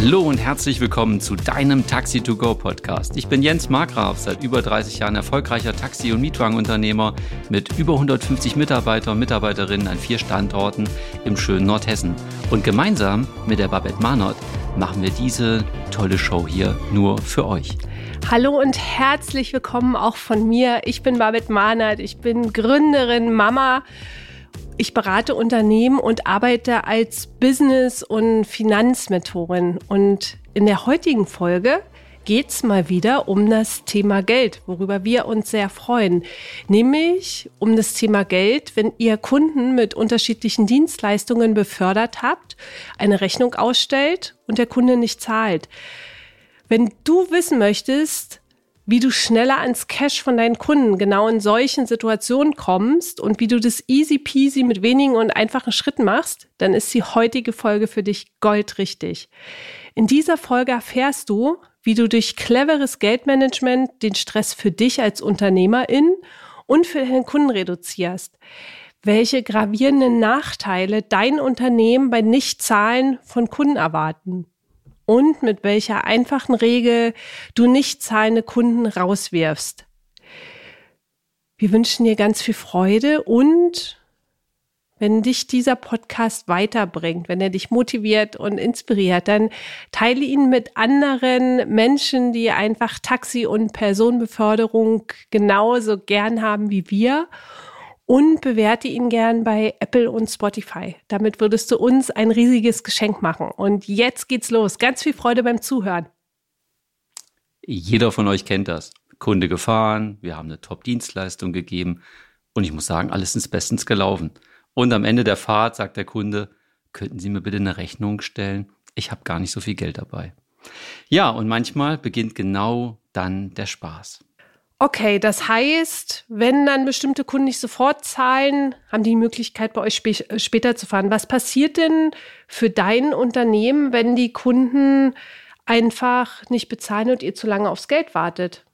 Hallo und herzlich willkommen zu deinem Taxi 2 Go Podcast. Ich bin Jens Markgraf, seit über 30 Jahren erfolgreicher Taxi- und Mietwagenunternehmer mit über 150 Mitarbeiter und Mitarbeiterinnen an vier Standorten im schönen Nordhessen. Und gemeinsam mit der Babette Marnott machen wir diese tolle Show hier nur für euch. Hallo und herzlich willkommen auch von mir. Ich bin Babette Mahnert, ich bin Gründerin, Mama ich berate Unternehmen und arbeite als Business- und Finanzmentorin. Und in der heutigen Folge geht es mal wieder um das Thema Geld, worüber wir uns sehr freuen. Nämlich um das Thema Geld, wenn ihr Kunden mit unterschiedlichen Dienstleistungen befördert habt, eine Rechnung ausstellt und der Kunde nicht zahlt. Wenn du wissen möchtest, wie du schneller ans Cash von deinen Kunden genau in solchen Situationen kommst und wie du das easy peasy mit wenigen und einfachen Schritten machst, dann ist die heutige Folge für dich goldrichtig. In dieser Folge erfährst du, wie du durch cleveres Geldmanagement den Stress für dich als Unternehmerin und für deinen Kunden reduzierst. Welche gravierenden Nachteile dein Unternehmen bei Nichtzahlen von Kunden erwarten und mit welcher einfachen Regel du nicht zahlende Kunden rauswirfst. Wir wünschen dir ganz viel Freude und wenn dich dieser Podcast weiterbringt, wenn er dich motiviert und inspiriert, dann teile ihn mit anderen Menschen, die einfach Taxi- und Personenbeförderung genauso gern haben wie wir und bewerte ihn gern bei Apple und Spotify. Damit würdest du uns ein riesiges Geschenk machen. Und jetzt geht's los. Ganz viel Freude beim Zuhören. Jeder von euch kennt das. Kunde gefahren, wir haben eine Top-Dienstleistung gegeben und ich muss sagen, alles ist bestens gelaufen. Und am Ende der Fahrt sagt der Kunde, könnten Sie mir bitte eine Rechnung stellen? Ich habe gar nicht so viel Geld dabei. Ja, und manchmal beginnt genau dann der Spaß. Okay, das heißt, wenn dann bestimmte Kunden nicht sofort zahlen, haben die, die Möglichkeit, bei euch spä äh, später zu fahren. Was passiert denn für dein Unternehmen, wenn die Kunden einfach nicht bezahlen und ihr zu lange aufs Geld wartet?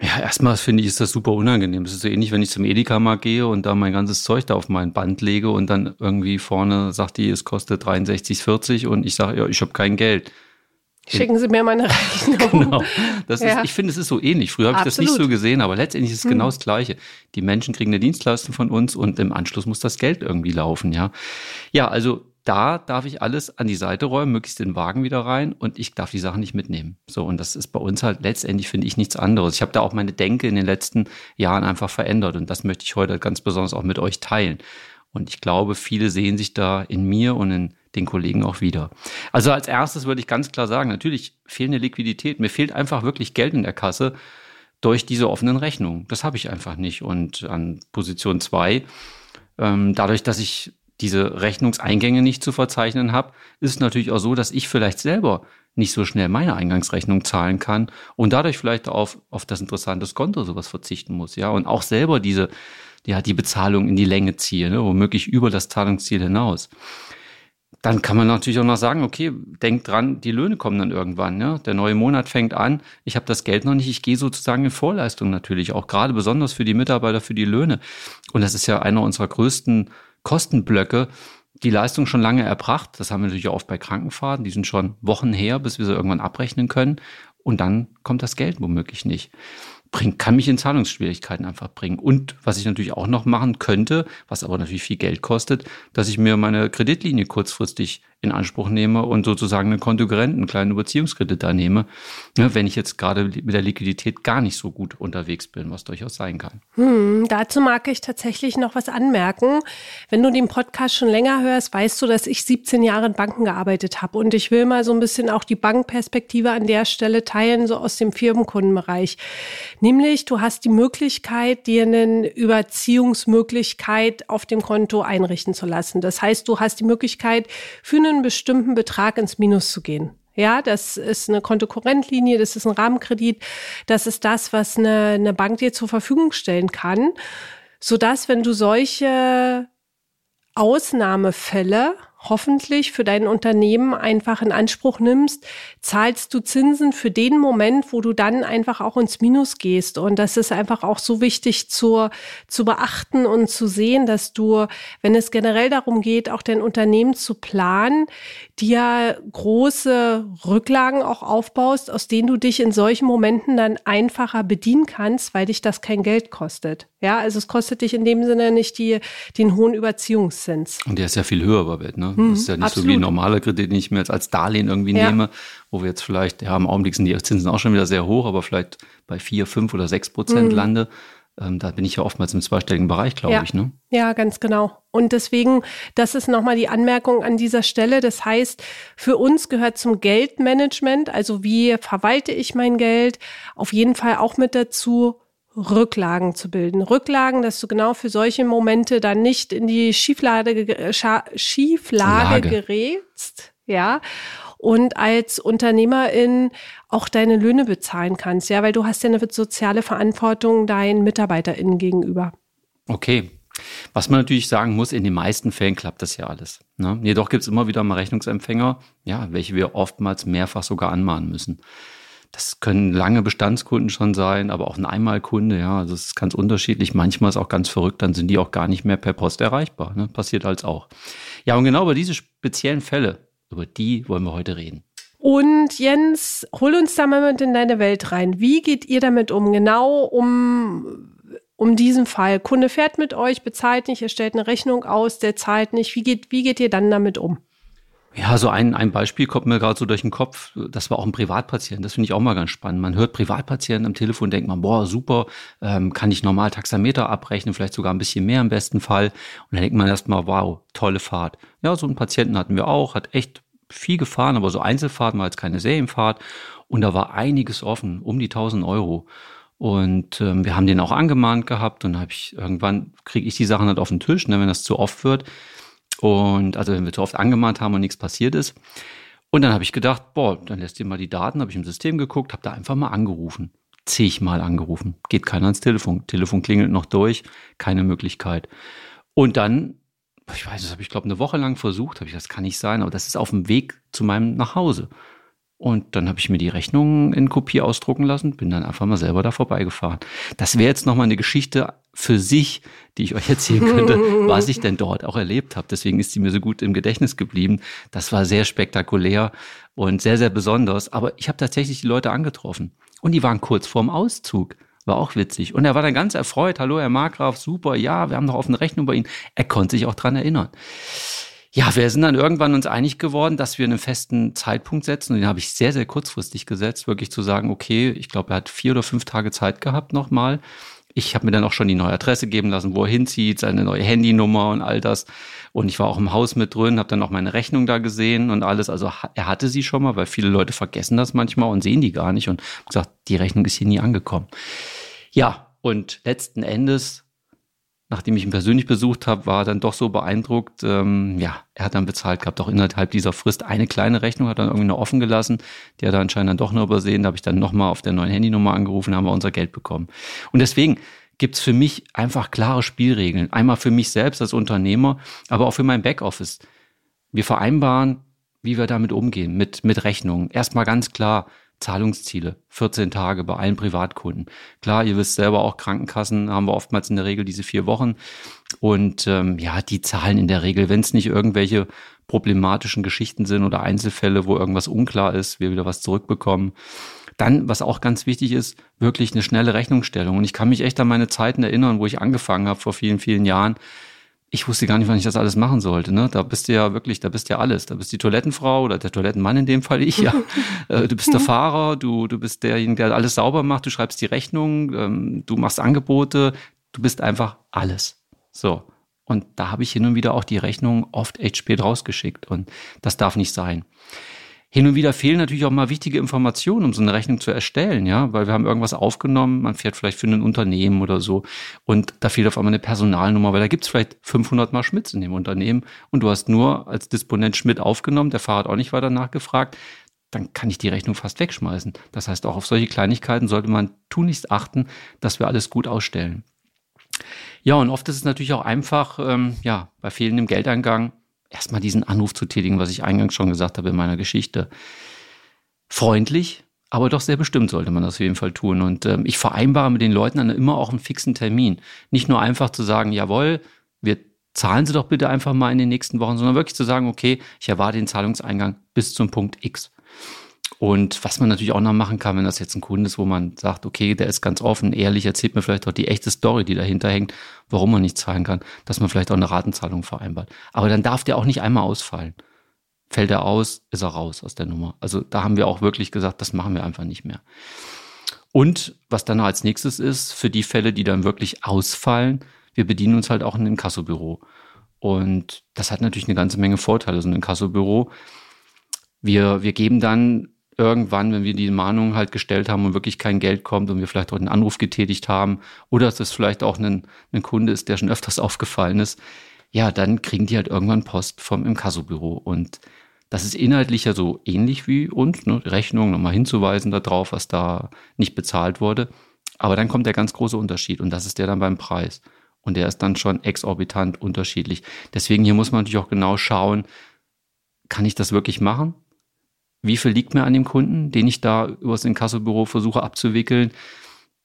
Ja, erstmal finde ich, ist das super unangenehm. Es ist so ähnlich, wenn ich zum Edeka-Markt gehe und da mein ganzes Zeug da auf mein Band lege und dann irgendwie vorne sagt die, es kostet 63,40 und ich sage, ja, ich habe kein Geld. Schicken Sie mir meine Rechnung. Genau. Das ja. ist, ich finde, es ist so ähnlich. Früher habe ich das nicht so gesehen, aber letztendlich ist es genau hm. das Gleiche. Die Menschen kriegen eine Dienstleistung von uns und im Anschluss muss das Geld irgendwie laufen, ja. Ja, also da darf ich alles an die Seite räumen, möglichst den Wagen wieder rein und ich darf die Sachen nicht mitnehmen. So, und das ist bei uns halt letztendlich, finde ich, nichts anderes. Ich habe da auch meine Denke in den letzten Jahren einfach verändert und das möchte ich heute ganz besonders auch mit euch teilen. Und ich glaube, viele sehen sich da in mir und in den Kollegen auch wieder. Also als erstes würde ich ganz klar sagen, natürlich fehlende Liquidität. Mir fehlt einfach wirklich Geld in der Kasse durch diese offenen Rechnungen. Das habe ich einfach nicht. Und an Position zwei, ähm, dadurch, dass ich diese Rechnungseingänge nicht zu verzeichnen habe, ist es natürlich auch so, dass ich vielleicht selber nicht so schnell meine Eingangsrechnung zahlen kann und dadurch vielleicht auf, auf das interessante Konto sowas verzichten muss, ja, und auch selber diese, ja, die Bezahlung in die Länge ziehe, ne, womöglich über das Zahlungsziel hinaus dann kann man natürlich auch noch sagen, okay, denk dran, die Löhne kommen dann irgendwann. Ja? Der neue Monat fängt an, ich habe das Geld noch nicht, ich gehe sozusagen in Vorleistung natürlich, auch gerade besonders für die Mitarbeiter, für die Löhne. Und das ist ja einer unserer größten Kostenblöcke, die Leistung schon lange erbracht. Das haben wir natürlich auch oft bei Krankenfahrten, die sind schon Wochen her, bis wir sie irgendwann abrechnen können. Und dann kommt das Geld womöglich nicht bringt, kann mich in Zahlungsschwierigkeiten einfach bringen. Und was ich natürlich auch noch machen könnte, was aber natürlich viel Geld kostet, dass ich mir meine Kreditlinie kurzfristig in Anspruch nehme und sozusagen einen Kontokorrent, einen kleinen Überziehungskredit da nehme, ne, wenn ich jetzt gerade mit der Liquidität gar nicht so gut unterwegs bin, was durchaus sein kann. Hm, dazu mag ich tatsächlich noch was anmerken. Wenn du den Podcast schon länger hörst, weißt du, dass ich 17 Jahre in Banken gearbeitet habe und ich will mal so ein bisschen auch die Bankperspektive an der Stelle teilen, so aus dem Firmenkundenbereich. Nämlich, du hast die Möglichkeit, dir eine Überziehungsmöglichkeit auf dem Konto einrichten zu lassen. Das heißt, du hast die Möglichkeit, für einen bestimmten Betrag ins Minus zu gehen. Ja, das ist eine Kontokorrentlinie, das ist ein Rahmenkredit, das ist das, was eine, eine Bank dir zur Verfügung stellen kann, sodass, wenn du solche Ausnahmefälle hoffentlich für dein Unternehmen einfach in Anspruch nimmst, zahlst du Zinsen für den Moment, wo du dann einfach auch ins Minus gehst. Und das ist einfach auch so wichtig zu, zu beachten und zu sehen, dass du, wenn es generell darum geht, auch dein Unternehmen zu planen, dir große Rücklagen auch aufbaust, aus denen du dich in solchen Momenten dann einfacher bedienen kannst, weil dich das kein Geld kostet. Ja, also es kostet dich in dem Sinne nicht die, den hohen Überziehungszins. Und der ist ja viel höher bei Welt, ne? Mhm, das ist ja nicht absolut. so wie ein normaler Kredit, den ich mir jetzt als Darlehen irgendwie ja. nehme, wo wir jetzt vielleicht, ja, im Augenblick sind die Zinsen auch schon wieder sehr hoch, aber vielleicht bei vier, fünf oder sechs Prozent mhm. lande. Ähm, da bin ich ja oftmals im zweistelligen Bereich, glaube ja. ich. Ne? Ja, ganz genau. Und deswegen, das ist nochmal die Anmerkung an dieser Stelle. Das heißt, für uns gehört zum Geldmanagement, also wie verwalte ich mein Geld, auf jeden Fall auch mit dazu, Rücklagen zu bilden. Rücklagen, dass du genau für solche Momente dann nicht in die Schieflage, äh, Schieflage gerätst, ja, und als Unternehmerin auch deine Löhne bezahlen kannst, ja, weil du hast ja eine soziale Verantwortung deinen MitarbeiterInnen gegenüber. Okay. Was man natürlich sagen muss, in den meisten Fällen klappt das ja alles. Ne? Jedoch gibt es immer wieder mal Rechnungsempfänger, ja, welche wir oftmals mehrfach sogar anmahnen müssen. Das können lange Bestandskunden schon sein, aber auch ein Einmalkunde, ja. Also es ist ganz unterschiedlich. Manchmal ist auch ganz verrückt, dann sind die auch gar nicht mehr per Post erreichbar. Ne? Passiert halt auch. Ja, und genau über diese speziellen Fälle, über die wollen wir heute reden. Und Jens, hol uns da mal mit in deine Welt rein. Wie geht ihr damit um? Genau um, um diesen Fall. Kunde fährt mit euch, bezahlt nicht, er stellt eine Rechnung aus, der zahlt nicht. Wie geht, wie geht ihr dann damit um? Ja, so ein, ein Beispiel kommt mir gerade so durch den Kopf. Das war auch ein Privatpatient. Das finde ich auch mal ganz spannend. Man hört Privatpatienten am Telefon, denkt man, boah, super, ähm, kann ich normal Taxameter abrechnen, vielleicht sogar ein bisschen mehr im besten Fall. Und dann denkt man erstmal, wow, tolle Fahrt. Ja, so einen Patienten hatten wir auch, hat echt viel gefahren, aber so Einzelfahrten war jetzt keine Serienfahrt. Und da war einiges offen, um die 1000 Euro. Und ähm, wir haben den auch angemahnt gehabt und habe ich irgendwann kriege ich die Sachen halt auf den Tisch, ne, wenn das zu oft wird. Und also wenn wir zu oft angemahnt haben und nichts passiert ist. Und dann habe ich gedacht, boah, dann lässt ihr mal die Daten, habe ich im System geguckt, habe da einfach mal angerufen. Zigmal angerufen. Geht keiner ans Telefon. Telefon klingelt noch durch, keine Möglichkeit. Und dann, ich weiß, das habe ich glaube eine Woche lang versucht, habe ich, das kann nicht sein, aber das ist auf dem Weg zu meinem Nachhause. Und dann habe ich mir die Rechnung in Kopie ausdrucken lassen, bin dann einfach mal selber da vorbeigefahren. Das wäre jetzt nochmal eine Geschichte für sich, die ich euch erzählen könnte, was ich denn dort auch erlebt habe. Deswegen ist sie mir so gut im Gedächtnis geblieben. Das war sehr spektakulär und sehr, sehr besonders. Aber ich habe tatsächlich die Leute angetroffen. Und die waren kurz vorm Auszug. War auch witzig. Und er war dann ganz erfreut. Hallo, Herr Markgraf, super. Ja, wir haben noch offene Rechnung bei Ihnen. Er konnte sich auch dran erinnern. Ja, wir sind dann irgendwann uns einig geworden, dass wir einen festen Zeitpunkt setzen. Und den habe ich sehr, sehr kurzfristig gesetzt, wirklich zu sagen, okay, ich glaube, er hat vier oder fünf Tage Zeit gehabt nochmal. Ich habe mir dann auch schon die neue Adresse geben lassen, wo er hinzieht, seine neue Handynummer und all das. Und ich war auch im Haus mit drin, habe dann auch meine Rechnung da gesehen und alles. Also er hatte sie schon mal, weil viele Leute vergessen das manchmal und sehen die gar nicht und gesagt, die Rechnung ist hier nie angekommen. Ja, und letzten Endes nachdem ich ihn persönlich besucht habe, war er dann doch so beeindruckt. Ähm, ja, er hat dann bezahlt gehabt, auch innerhalb dieser Frist eine kleine Rechnung, hat dann irgendwie noch offen gelassen. Die hat er anscheinend dann doch nur übersehen. Da habe ich dann nochmal auf der neuen Handynummer angerufen, haben wir unser Geld bekommen. Und deswegen gibt's für mich einfach klare Spielregeln. Einmal für mich selbst als Unternehmer, aber auch für mein Backoffice. Wir vereinbaren, wie wir damit umgehen, mit, mit Rechnungen. Erstmal ganz klar, Zahlungsziele, 14 Tage bei allen Privatkunden. Klar, ihr wisst selber auch, Krankenkassen haben wir oftmals in der Regel diese vier Wochen. Und ähm, ja, die zahlen in der Regel, wenn es nicht irgendwelche problematischen Geschichten sind oder Einzelfälle, wo irgendwas unklar ist, wir wieder was zurückbekommen. Dann, was auch ganz wichtig ist, wirklich eine schnelle Rechnungsstellung. Und ich kann mich echt an meine Zeiten erinnern, wo ich angefangen habe vor vielen, vielen Jahren ich wusste gar nicht, wann ich das alles machen sollte. Ne? Da bist du ja wirklich, da bist du ja alles. Da bist die Toilettenfrau oder der Toilettenmann in dem Fall ich, ja. Äh, du bist der Fahrer, du, du bist derjenige, der alles sauber macht, du schreibst die Rechnung, ähm, du machst Angebote, du bist einfach alles. So. Und da habe ich hin und wieder auch die Rechnung oft echt spät rausgeschickt. Und das darf nicht sein. Hin und wieder fehlen natürlich auch mal wichtige Informationen, um so eine Rechnung zu erstellen, ja, weil wir haben irgendwas aufgenommen, man fährt vielleicht für ein Unternehmen oder so und da fehlt auf einmal eine Personalnummer, weil da gibt's vielleicht 500 Mal Schmitz in dem Unternehmen und du hast nur als Disponent Schmidt aufgenommen, der Fahrer hat auch nicht weiter nachgefragt, dann kann ich die Rechnung fast wegschmeißen. Das heißt, auch auf solche Kleinigkeiten sollte man tunlichst achten, dass wir alles gut ausstellen. Ja, und oft ist es natürlich auch einfach, ähm, ja, bei fehlendem Geldeingang erstmal diesen Anruf zu tätigen, was ich eingangs schon gesagt habe in meiner Geschichte. Freundlich, aber doch sehr bestimmt sollte man das auf jeden Fall tun. Und ähm, ich vereinbare mit den Leuten dann immer auch einen fixen Termin. Nicht nur einfach zu sagen, jawohl, wir zahlen Sie doch bitte einfach mal in den nächsten Wochen, sondern wirklich zu sagen, okay, ich erwarte den Zahlungseingang bis zum Punkt X. Und was man natürlich auch noch machen kann, wenn das jetzt ein Kunde ist, wo man sagt, okay, der ist ganz offen, ehrlich, erzählt mir vielleicht auch die echte Story, die dahinter hängt, warum man nicht zahlen kann, dass man vielleicht auch eine Ratenzahlung vereinbart. Aber dann darf der auch nicht einmal ausfallen. Fällt er aus, ist er raus aus der Nummer. Also da haben wir auch wirklich gesagt, das machen wir einfach nicht mehr. Und was dann als nächstes ist, für die Fälle, die dann wirklich ausfallen, wir bedienen uns halt auch in einem Kassobüro. Und das hat natürlich eine ganze Menge Vorteile, so ein Kassobüro. Wir, wir geben dann irgendwann, wenn wir die Mahnung halt gestellt haben und wirklich kein Geld kommt und wir vielleicht auch einen Anruf getätigt haben oder dass es vielleicht auch ein, Kunde ist, der schon öfters aufgefallen ist, ja, dann kriegen die halt irgendwann Post vom Inkassobüro. Und das ist inhaltlich ja so ähnlich wie uns, ne? Rechnung nochmal hinzuweisen darauf, was da nicht bezahlt wurde. Aber dann kommt der ganz große Unterschied und das ist der dann beim Preis. Und der ist dann schon exorbitant unterschiedlich. Deswegen hier muss man natürlich auch genau schauen, kann ich das wirklich machen? Wie viel liegt mir an dem Kunden, den ich da übers Inkassobüro versuche abzuwickeln.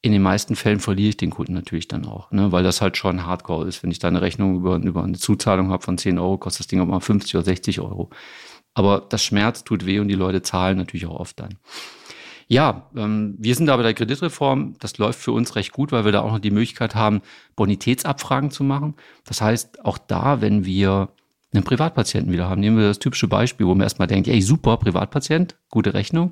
In den meisten Fällen verliere ich den Kunden natürlich dann auch, ne, weil das halt schon Hardcore ist. Wenn ich da eine Rechnung über, über eine Zuzahlung habe von 10 Euro, kostet das Ding auch mal 50 oder 60 Euro. Aber das Schmerz tut weh und die Leute zahlen natürlich auch oft dann. Ja, ähm, wir sind da bei der Kreditreform. Das läuft für uns recht gut, weil wir da auch noch die Möglichkeit haben, Bonitätsabfragen zu machen. Das heißt, auch da, wenn wir einen Privatpatienten wieder haben. Nehmen wir das typische Beispiel, wo man erstmal denkt, ey, super, Privatpatient, gute Rechnung.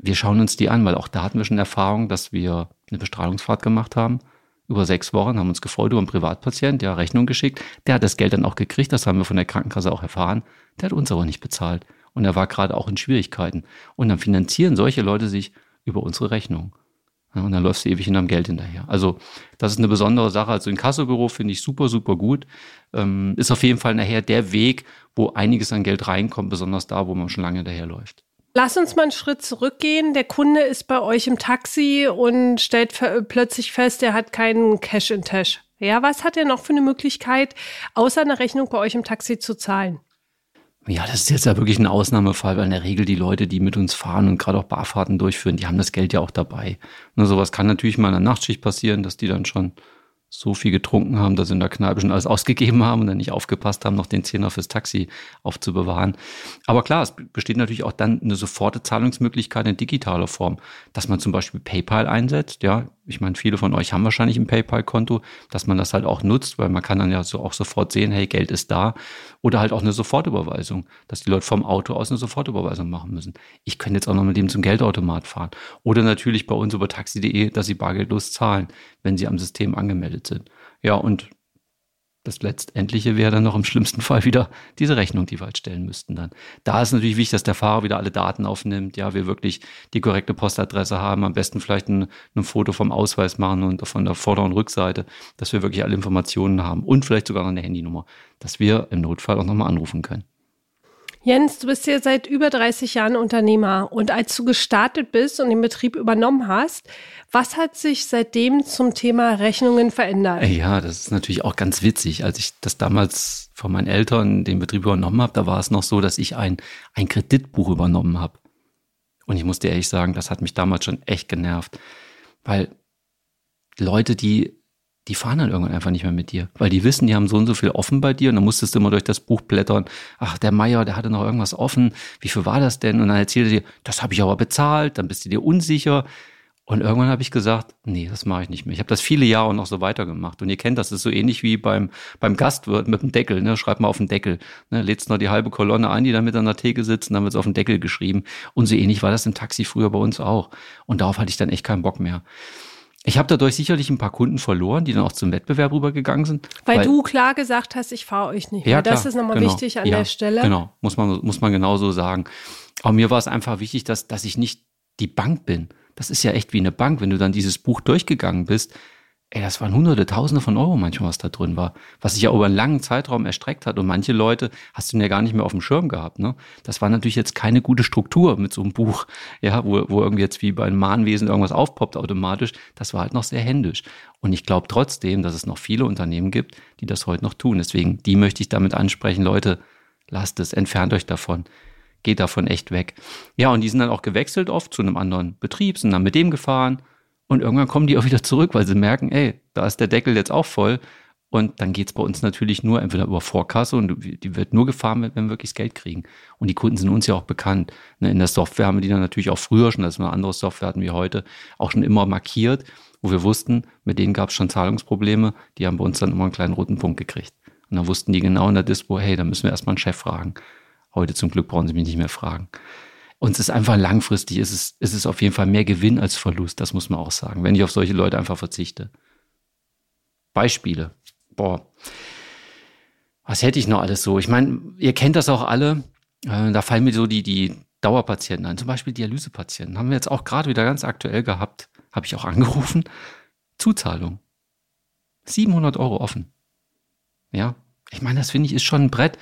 Wir schauen uns die an, weil auch da hatten wir schon Erfahrung, dass wir eine Bestrahlungsfahrt gemacht haben. Über sechs Wochen haben uns gefreut über einen Privatpatient, der Rechnung geschickt. Der hat das Geld dann auch gekriegt, das haben wir von der Krankenkasse auch erfahren. Der hat uns aber nicht bezahlt. Und er war gerade auch in Schwierigkeiten. Und dann finanzieren solche Leute sich über unsere Rechnung. Ja, und dann läufst du ewig hinterm Geld hinterher. Also das ist eine besondere Sache. Also ein Kassobüro finde ich super, super gut. Ähm, ist auf jeden Fall nachher der Weg, wo einiges an Geld reinkommt, besonders da, wo man schon lange hinterherläuft. Lass uns mal einen Schritt zurückgehen. Der Kunde ist bei euch im Taxi und stellt plötzlich fest, er hat keinen Cash in Tash. Ja, was hat er noch für eine Möglichkeit, außer einer Rechnung bei euch im Taxi zu zahlen? Ja, das ist jetzt ja wirklich ein Ausnahmefall, weil in der Regel die Leute, die mit uns fahren und gerade auch Barfahrten durchführen, die haben das Geld ja auch dabei. Nur sowas kann natürlich mal in der Nachtschicht passieren, dass die dann schon so viel getrunken haben, dass sie in der Kneipe schon alles ausgegeben haben und dann nicht aufgepasst haben, noch den Zehner fürs Taxi aufzubewahren. Aber klar, es besteht natürlich auch dann eine soforte Zahlungsmöglichkeit in digitaler Form, dass man zum Beispiel PayPal einsetzt. Ja, ich meine, viele von euch haben wahrscheinlich ein PayPal-Konto, dass man das halt auch nutzt, weil man kann dann ja so auch sofort sehen, hey, Geld ist da. Oder halt auch eine Sofortüberweisung, dass die Leute vom Auto aus eine Sofortüberweisung machen müssen. Ich könnte jetzt auch noch mit dem zum Geldautomat fahren. Oder natürlich bei uns über taxi.de, dass sie bargeldlos zahlen, wenn sie am System angemeldet sind. Ja, und das Letztendliche wäre dann noch im schlimmsten Fall wieder diese Rechnung, die wir halt stellen müssten dann. Da ist natürlich wichtig, dass der Fahrer wieder alle Daten aufnimmt, ja, wir wirklich die korrekte Postadresse haben, am besten vielleicht ein, ein Foto vom Ausweis machen und von der Vorder- und Rückseite, dass wir wirklich alle Informationen haben und vielleicht sogar noch eine Handynummer, dass wir im Notfall auch nochmal anrufen können. Jens, du bist ja seit über 30 Jahren Unternehmer und als du gestartet bist und den Betrieb übernommen hast, was hat sich seitdem zum Thema Rechnungen verändert? Ja, das ist natürlich auch ganz witzig. Als ich das damals von meinen Eltern den Betrieb übernommen habe, da war es noch so, dass ich ein, ein Kreditbuch übernommen habe. Und ich muss dir ehrlich sagen, das hat mich damals schon echt genervt, weil Leute, die die fahren dann irgendwann einfach nicht mehr mit dir, weil die wissen, die haben so und so viel offen bei dir und dann musstest du immer durch das Buch blättern. Ach, der Meier, der hatte noch irgendwas offen. Wie viel war das denn? Und dann erzählt er dir, das habe ich aber bezahlt. Dann bist du dir unsicher. Und irgendwann habe ich gesagt, nee, das mache ich nicht mehr. Ich habe das viele Jahre noch so weitergemacht. Und ihr kennt das, das ist so ähnlich wie beim, beim Gastwirt mit dem Deckel. Ne? Schreibt mal auf den Deckel. Ne? Lädst noch die halbe Kolonne ein, die da mit an der Theke sitzt, und dann wird es auf den Deckel geschrieben. Und so ähnlich war das im Taxi früher bei uns auch. Und darauf hatte ich dann echt keinen Bock mehr. Ich habe dadurch sicherlich ein paar Kunden verloren, die dann auch zum Wettbewerb rübergegangen sind. Weil, weil du klar gesagt hast, ich fahre euch nicht mehr. Ja, das ist nochmal genau, wichtig an ja, der Stelle. Genau, muss man, muss man genauso sagen. Aber mir war es einfach wichtig, dass, dass ich nicht die Bank bin. Das ist ja echt wie eine Bank. Wenn du dann dieses Buch durchgegangen bist, ey, das waren hunderte, tausende von Euro manchmal, was da drin war, was sich ja über einen langen Zeitraum erstreckt hat. Und manche Leute hast du ja gar nicht mehr auf dem Schirm gehabt. Ne? Das war natürlich jetzt keine gute Struktur mit so einem Buch, ja, wo, wo irgendwie jetzt wie bei einem Mahnwesen irgendwas aufpoppt automatisch. Das war halt noch sehr händisch. Und ich glaube trotzdem, dass es noch viele Unternehmen gibt, die das heute noch tun. Deswegen, die möchte ich damit ansprechen, Leute, lasst es, entfernt euch davon. Geht davon echt weg. Ja, und die sind dann auch gewechselt oft zu einem anderen Betrieb, sind dann mit dem gefahren und irgendwann kommen die auch wieder zurück, weil sie merken, ey, da ist der Deckel jetzt auch voll. Und dann geht's bei uns natürlich nur entweder über Vorkasse und die wird nur gefahren, wenn wir wirklich das Geld kriegen. Und die Kunden sind uns ja auch bekannt. Ne, in der Software haben wir die dann natürlich auch früher schon, dass wir eine andere Software hatten wie heute, auch schon immer markiert, wo wir wussten, mit denen gab's schon Zahlungsprobleme. Die haben bei uns dann immer einen kleinen roten Punkt gekriegt. Und dann wussten die genau in der Dispo, hey, da müssen wir erstmal einen Chef fragen. Heute zum Glück brauchen sie mich nicht mehr fragen. Und es ist einfach langfristig, es ist, es ist auf jeden Fall mehr Gewinn als Verlust, das muss man auch sagen, wenn ich auf solche Leute einfach verzichte. Beispiele. Boah. Was hätte ich noch alles so? Ich meine, ihr kennt das auch alle. Äh, da fallen mir so die, die Dauerpatienten ein. Zum Beispiel Dialysepatienten. Haben wir jetzt auch gerade wieder ganz aktuell gehabt. Habe ich auch angerufen. Zuzahlung. 700 Euro offen. Ja. Ich meine, das finde ich ist schon ein Brett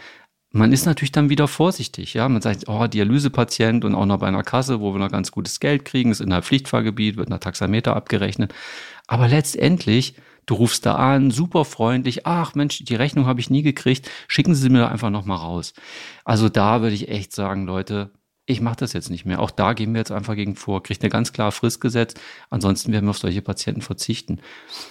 man ist natürlich dann wieder vorsichtig. Ja, man sagt, oh, Dialysepatient und auch noch bei einer Kasse, wo wir noch ganz gutes Geld kriegen, ist in der Pflichtfahrgebiet, wird nach Taxameter abgerechnet. Aber letztendlich, du rufst da an, super freundlich, ach Mensch, die Rechnung habe ich nie gekriegt, schicken Sie mir einfach noch mal raus. Also da würde ich echt sagen, Leute, ich mache das jetzt nicht mehr. Auch da gehen wir jetzt einfach gegen vor, kriegt eine ganz klare Frist gesetzt. Ansonsten werden wir auf solche Patienten verzichten.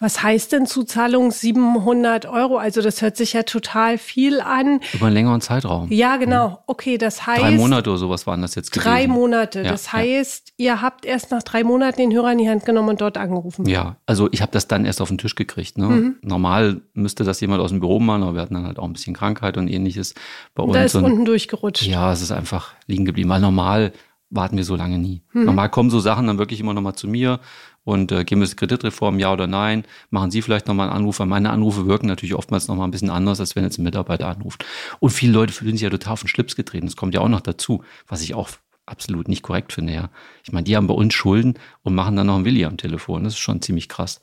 Was heißt denn Zuzahlung 700 Euro? Also das hört sich ja total viel an. Über einen längeren Zeitraum. Ja, genau. Okay, das heißt. Drei Monate oder sowas waren das jetzt gewesen. Drei Monate. Ja, das heißt, ja. ihr habt erst nach drei Monaten den Hörer in die Hand genommen und dort angerufen. Ja, also ich habe das dann erst auf den Tisch gekriegt. Ne? Mhm. Normal müsste das jemand aus dem Büro machen, aber wir hatten dann halt auch ein bisschen Krankheit und ähnliches bei uns. Da ist und, unten durchgerutscht. Ja, es ist einfach liegen geblieben. Weil normal warten wir so lange nie. Hm. Normal kommen so Sachen dann wirklich immer nochmal zu mir und äh, geben wir es Kreditreform, ja oder nein? Machen Sie vielleicht nochmal einen Anruf? Weil meine Anrufe wirken natürlich oftmals nochmal ein bisschen anders, als wenn jetzt ein Mitarbeiter anruft. Und viele Leute fühlen sich ja total auf den Schlips getreten. Das kommt ja auch noch dazu, was ich auch absolut nicht korrekt finde. Ja. Ich meine, die haben bei uns Schulden und machen dann noch einen Willi am Telefon. Das ist schon ziemlich krass.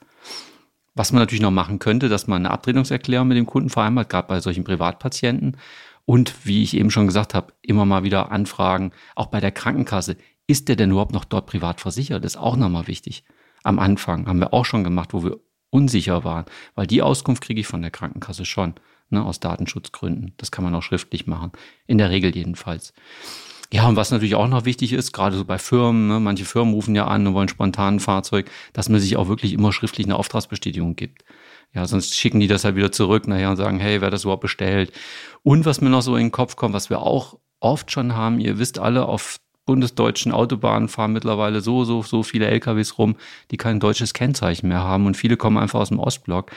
Was man natürlich noch machen könnte, dass man eine Abtretungserklärung mit dem Kunden vereinbart, gerade bei solchen Privatpatienten und wie ich eben schon gesagt habe, immer mal wieder anfragen, auch bei der Krankenkasse. Ist der denn überhaupt noch dort privat versichert? Das ist auch nochmal wichtig. Am Anfang haben wir auch schon gemacht, wo wir unsicher waren, weil die Auskunft kriege ich von der Krankenkasse schon, ne, aus Datenschutzgründen. Das kann man auch schriftlich machen. In der Regel jedenfalls. Ja, und was natürlich auch noch wichtig ist, gerade so bei Firmen, ne, manche Firmen rufen ja an und wollen spontan ein Fahrzeug, dass man sich auch wirklich immer schriftlich eine Auftragsbestätigung gibt. Ja, sonst schicken die das halt wieder zurück nachher und sagen, hey, wer das überhaupt bestellt? Und was mir noch so in den Kopf kommt, was wir auch oft schon haben, ihr wisst alle, auf bundesdeutschen Autobahnen fahren mittlerweile so, so, so viele LKWs rum, die kein deutsches Kennzeichen mehr haben und viele kommen einfach aus dem Ostblock.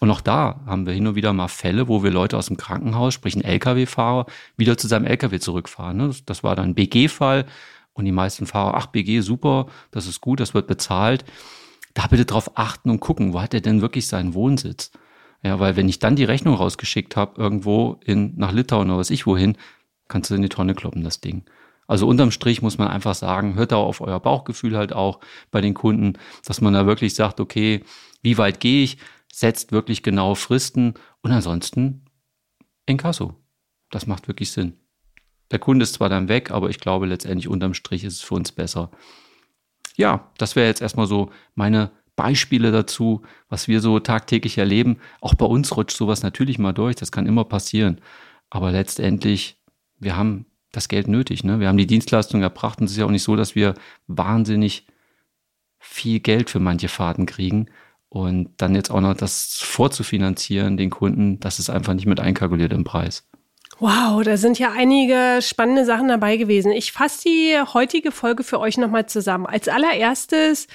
Und auch da haben wir hin und wieder mal Fälle, wo wir Leute aus dem Krankenhaus, sprich ein LKW-Fahrer, wieder zu seinem LKW zurückfahren. Ne? Das war dann ein BG-Fall und die meisten Fahrer, ach, BG, super, das ist gut, das wird bezahlt da bitte drauf achten und gucken, wo hat er denn wirklich seinen Wohnsitz? Ja, weil wenn ich dann die Rechnung rausgeschickt habe, irgendwo in, nach Litauen oder was ich wohin, kannst du in die Tonne kloppen, das Ding. Also unterm Strich muss man einfach sagen, hört da auf euer Bauchgefühl halt auch bei den Kunden, dass man da wirklich sagt, okay, wie weit gehe ich, setzt wirklich genaue Fristen und ansonsten in Kasso. Das macht wirklich Sinn. Der Kunde ist zwar dann weg, aber ich glaube letztendlich unterm Strich ist es für uns besser, ja, das wäre jetzt erstmal so meine Beispiele dazu, was wir so tagtäglich erleben. Auch bei uns rutscht sowas natürlich mal durch, das kann immer passieren. Aber letztendlich, wir haben das Geld nötig. Ne? Wir haben die Dienstleistung erbracht und es ist ja auch nicht so, dass wir wahnsinnig viel Geld für manche Fahrten kriegen. Und dann jetzt auch noch das vorzufinanzieren, den Kunden, das ist einfach nicht mit einkalkuliert im Preis. Wow, da sind ja einige spannende Sachen dabei gewesen. Ich fasse die heutige Folge für euch nochmal zusammen. Als allererstes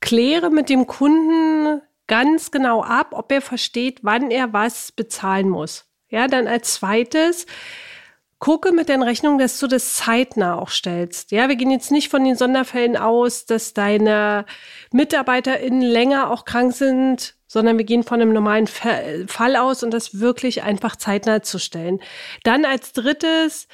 kläre mit dem Kunden ganz genau ab, ob er versteht, wann er was bezahlen muss. Ja, dann als zweites gucke mit den Rechnungen, dass du das zeitnah auch stellst. Ja, wir gehen jetzt nicht von den Sonderfällen aus, dass deine MitarbeiterInnen länger auch krank sind, sondern wir gehen von einem normalen Fall aus und das wirklich einfach zeitnah zu stellen. Dann als drittes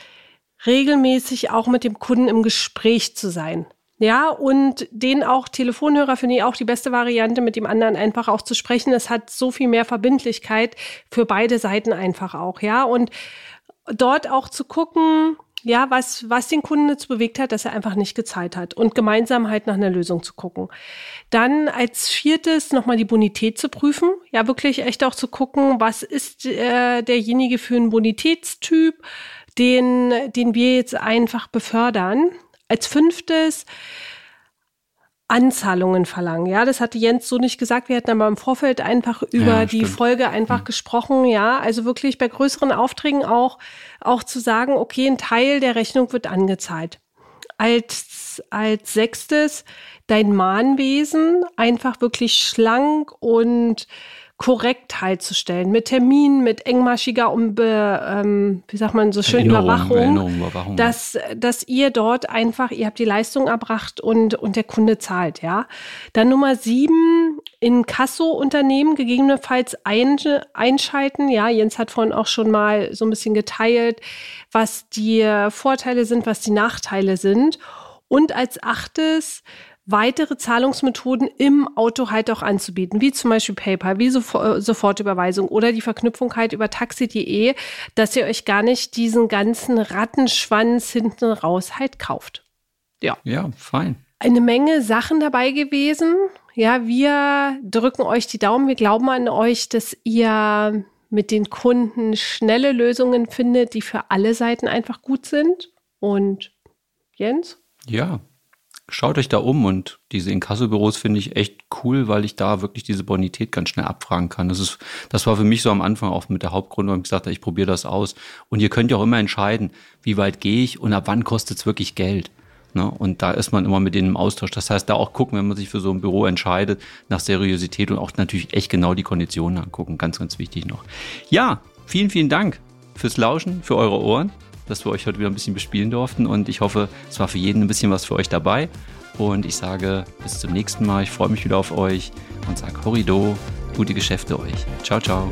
regelmäßig auch mit dem Kunden im Gespräch zu sein. Ja, und den auch Telefonhörer finde ich auch die beste Variante, mit dem anderen einfach auch zu sprechen. Es hat so viel mehr Verbindlichkeit für beide Seiten einfach auch, ja. Und dort auch zu gucken, ja, was, was den Kunden dazu bewegt hat, dass er einfach nicht gezahlt hat und gemeinsam halt nach einer Lösung zu gucken. Dann als viertes nochmal die Bonität zu prüfen. Ja, wirklich echt auch zu gucken, was ist äh, derjenige für ein Bonitätstyp, den, den wir jetzt einfach befördern. Als fünftes Anzahlungen verlangen. Ja, das hatte Jens so nicht gesagt. Wir hatten aber im Vorfeld einfach über ja, die Folge einfach mhm. gesprochen. Ja, also wirklich bei größeren Aufträgen auch, auch zu sagen, okay, ein Teil der Rechnung wird angezahlt. Als, als sechstes dein Mahnwesen einfach wirklich schlank und korrekt halt zu stellen, mit Terminen, mit engmaschiger um, ähm, wie sagt man so schön Überwachung, Überwachung, dass, dass ihr dort einfach, ihr habt die Leistung erbracht und, und der Kunde zahlt, ja. Dann Nummer sieben, in Kasso-Unternehmen gegebenenfalls ein, einschalten. Ja, Jens hat vorhin auch schon mal so ein bisschen geteilt, was die Vorteile sind, was die Nachteile sind. Und als achtes, weitere Zahlungsmethoden im Auto halt auch anzubieten, wie zum Beispiel PayPal, wie Sofort Sofortüberweisung oder die Verknüpfung halt über taxi.de, dass ihr euch gar nicht diesen ganzen Rattenschwanz hinten raus halt kauft. Ja. Ja, fein. Eine Menge Sachen dabei gewesen. Ja, wir drücken euch die Daumen. Wir glauben an euch, dass ihr mit den Kunden schnelle Lösungen findet, die für alle Seiten einfach gut sind. Und Jens? Ja, schaut euch da um und diese Inkassobüros finde ich echt cool, weil ich da wirklich diese Bonität ganz schnell abfragen kann. Das ist, das war für mich so am Anfang auch mit der Hauptgrund, warum ich gesagt habe, ich probiere das aus. Und ihr könnt ja auch immer entscheiden, wie weit gehe ich und ab wann kostet es wirklich Geld. Ne? Und da ist man immer mit denen im Austausch. Das heißt, da auch gucken, wenn man sich für so ein Büro entscheidet, nach Seriosität und auch natürlich echt genau die Konditionen angucken. Ganz, ganz wichtig noch. Ja, vielen, vielen Dank fürs Lauschen, für eure Ohren dass wir euch heute wieder ein bisschen bespielen durften. Und ich hoffe, es war für jeden ein bisschen was für euch dabei. Und ich sage bis zum nächsten Mal. Ich freue mich wieder auf euch und sage Horrido, gute Geschäfte euch. Ciao, ciao.